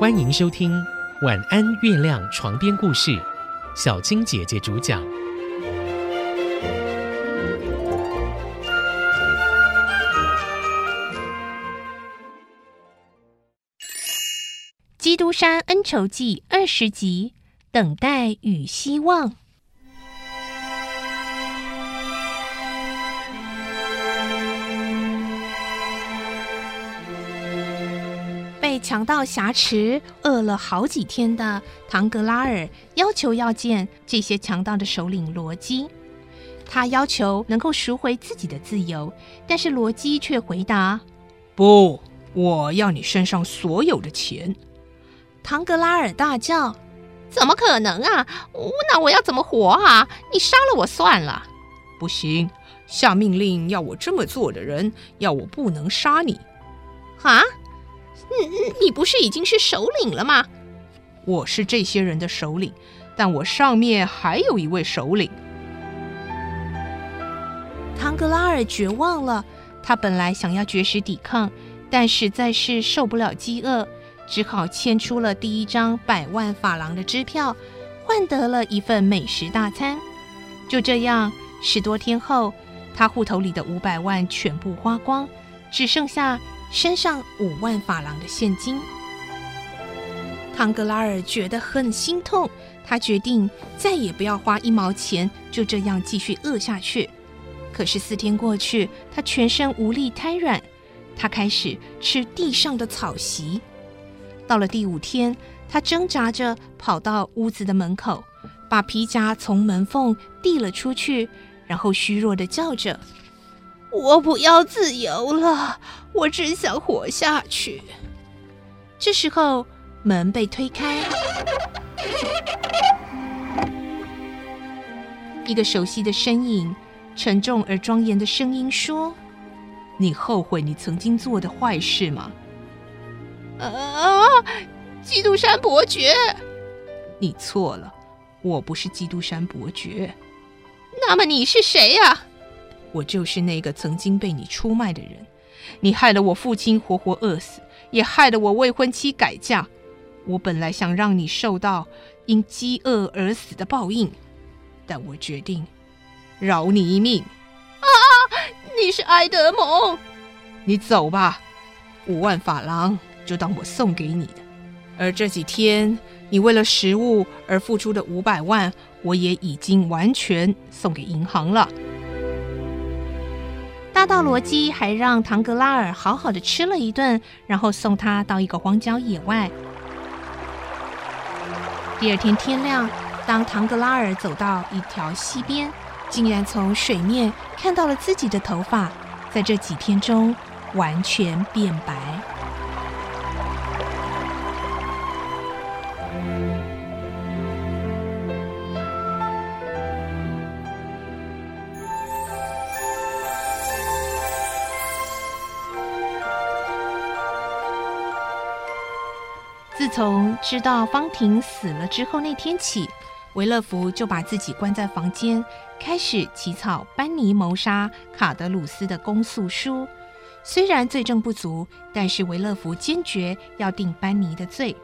欢迎收听《晚安月亮》床边故事，小青姐姐主讲。《基督山恩仇记》二十集，等待与希望。被强盗挟持、饿了好几天的唐格拉尔要求要见这些强盗的首领罗基。他要求能够赎回自己的自由，但是罗基却回答：“不，我要你身上所有的钱。”唐格拉尔大叫：“怎么可能啊？那我要怎么活啊？你杀了我算了！”不行，下命令要我这么做的人，要我不能杀你。啊？你你不是已经是首领了吗？我是这些人的首领，但我上面还有一位首领。唐格拉尔绝望了，他本来想要绝食抵抗，但实在是受不了饥饿。只好签出了第一张百万法郎的支票，换得了一份美食大餐。就这样，十多天后，他户头里的五百万全部花光，只剩下身上五万法郎的现金。唐格拉尔觉得很心痛，他决定再也不要花一毛钱，就这样继续饿下去。可是四天过去，他全身无力瘫软，他开始吃地上的草席。到了第五天，他挣扎着跑到屋子的门口，把皮夹从门缝递了出去，然后虚弱的叫着：“我不要自由了，我只想活下去。”这时候，门被推开，一个熟悉的身影，沉重而庄严的声音说：“你后悔你曾经做的坏事吗？”啊！基督山伯爵，你错了，我不是基督山伯爵。那么你是谁呀？我就是那个曾经被你出卖的人。你害了我父亲活活饿死，也害了我未婚妻改嫁。我本来想让你受到因饥饿而死的报应，但我决定饶你一命。啊！你是埃德蒙，你走吧，五万法郎。就当我送给你的，而这几天你为了食物而付出的五百万，我也已经完全送给银行了。到罗基还让唐格拉尔好好的吃了一顿，然后送他到一个荒郊野外。第二天天亮，当唐格拉尔走到一条溪边，竟然从水面看到了自己的头发，在这几天中完全变白。从知道方婷死了之后那天起，维勒福就把自己关在房间，开始起草班尼谋杀卡德鲁斯的公诉书。虽然罪证不足，但是维勒福坚决要定班尼的罪。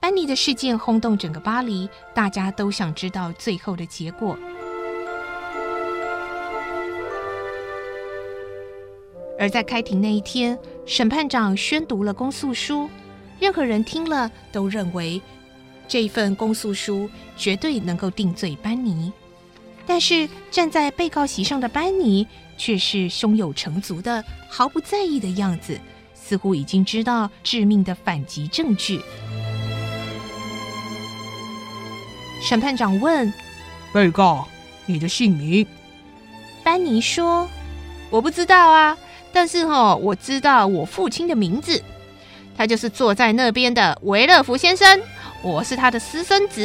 班尼的事件轰动整个巴黎，大家都想知道最后的结果。而在开庭那一天，审判长宣读了公诉书。任何人听了都认为这份公诉书绝对能够定罪班尼，但是站在被告席上的班尼却是胸有成竹的，毫不在意的样子，似乎已经知道致命的反击证据。审判长问：“被告，你的姓名？”班尼说：“我不知道啊，但是哈，我知道我父亲的名字。”他就是坐在那边的维勒福先生，我是他的私生子。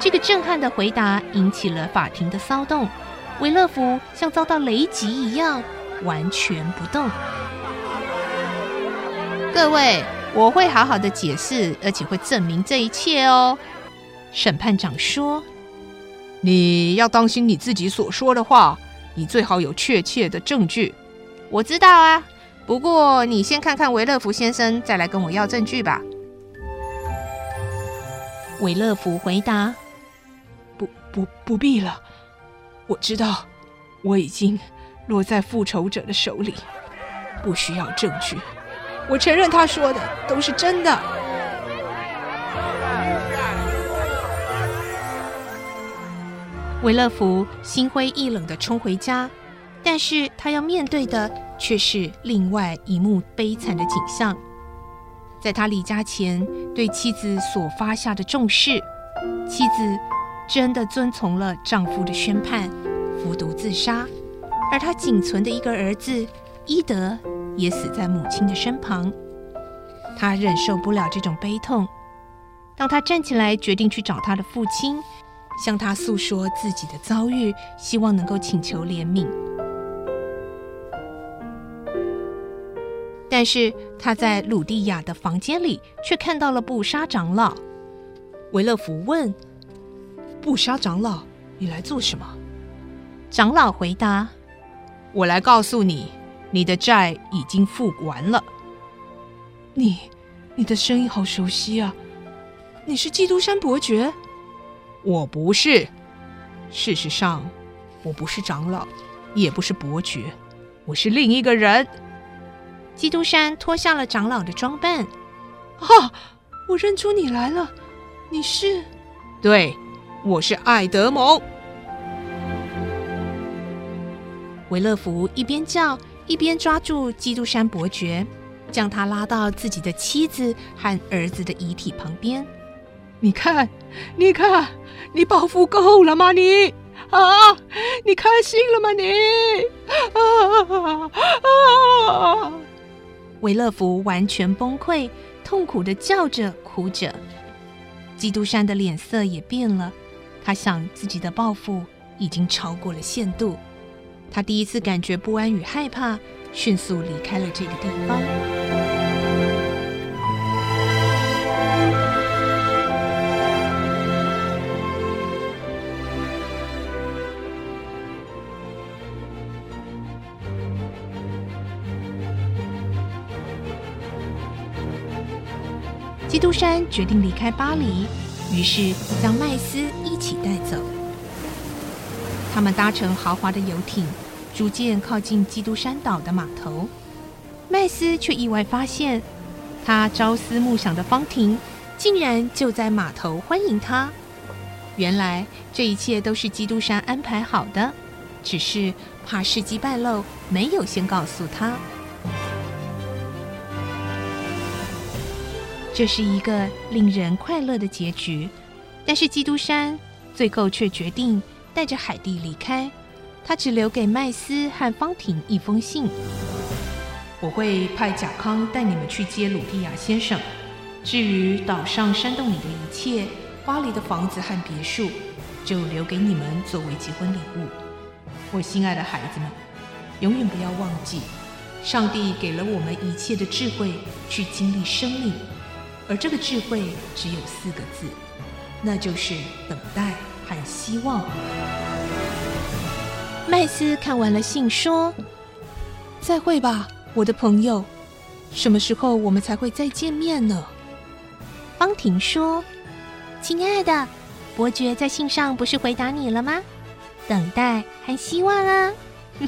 这个震撼的回答引起了法庭的骚动，维勒福像遭到雷击一样完全不动。各位，我会好好的解释，而且会证明这一切哦。审判长说：“你要当心你自己所说的话，你最好有确切的证据。”我知道啊，不过你先看看维勒福先生，再来跟我要证据吧。维勒福回答：“不不不必了，我知道我已经落在复仇者的手里，不需要证据。我承认他说的都是真的。”维勒福心灰意冷的冲回家，但是他要面对的却是另外一幕悲惨的景象。在他离家前对妻子所发下的重誓，妻子真的遵从了丈夫的宣判，服毒自杀，而他仅存的一个儿子伊德也死在母亲的身旁。他忍受不了这种悲痛，当他站起来决定去找他的父亲。向他诉说自己的遭遇，希望能够请求怜悯。但是他在鲁蒂亚的房间里却看到了布莎长老。维勒福问：“布莎长老，你来做什么？”长老回答：“我来告诉你，你的债已经付完了。”你，你的声音好熟悉啊！你是基督山伯爵。我不是，事实上，我不是长老，也不是伯爵，我是另一个人。基督山脱下了长老的装扮。啊，我认出你来了，你是？对，我是爱德蒙。维勒福一边叫，一边抓住基督山伯爵，将他拉到自己的妻子和儿子的遗体旁边。你看，你看。你报复够了吗？你啊，你开心了吗？你啊啊！维勒福完全崩溃，痛苦的叫着、哭着。基督山的脸色也变了，他想自己的报复已经超过了限度。他第一次感觉不安与害怕，迅速离开了这个地方。基督山决定离开巴黎，于是将麦斯一起带走。他们搭乘豪华的游艇，逐渐靠近基督山岛的码头。麦斯却意外发现，他朝思暮想的方婷竟然就在码头欢迎他。原来这一切都是基督山安排好的，只是怕事机败露，没有先告诉他。这是一个令人快乐的结局，但是基督山最后却决定带着海蒂离开。他只留给麦斯和方婷一封信：“我会派贾康带你们去接鲁蒂亚先生。至于岛上山洞里的一切，巴黎的房子和别墅，就留给你们作为结婚礼物。我心爱的孩子们，永远不要忘记，上帝给了我们一切的智慧去经历生命。”而这个智慧只有四个字，那就是等待和希望。麦斯看完了信，说：“再会吧，我的朋友。什么时候我们才会再见面呢？”方婷说：“亲爱的，伯爵在信上不是回答你了吗？等待和希望啊。”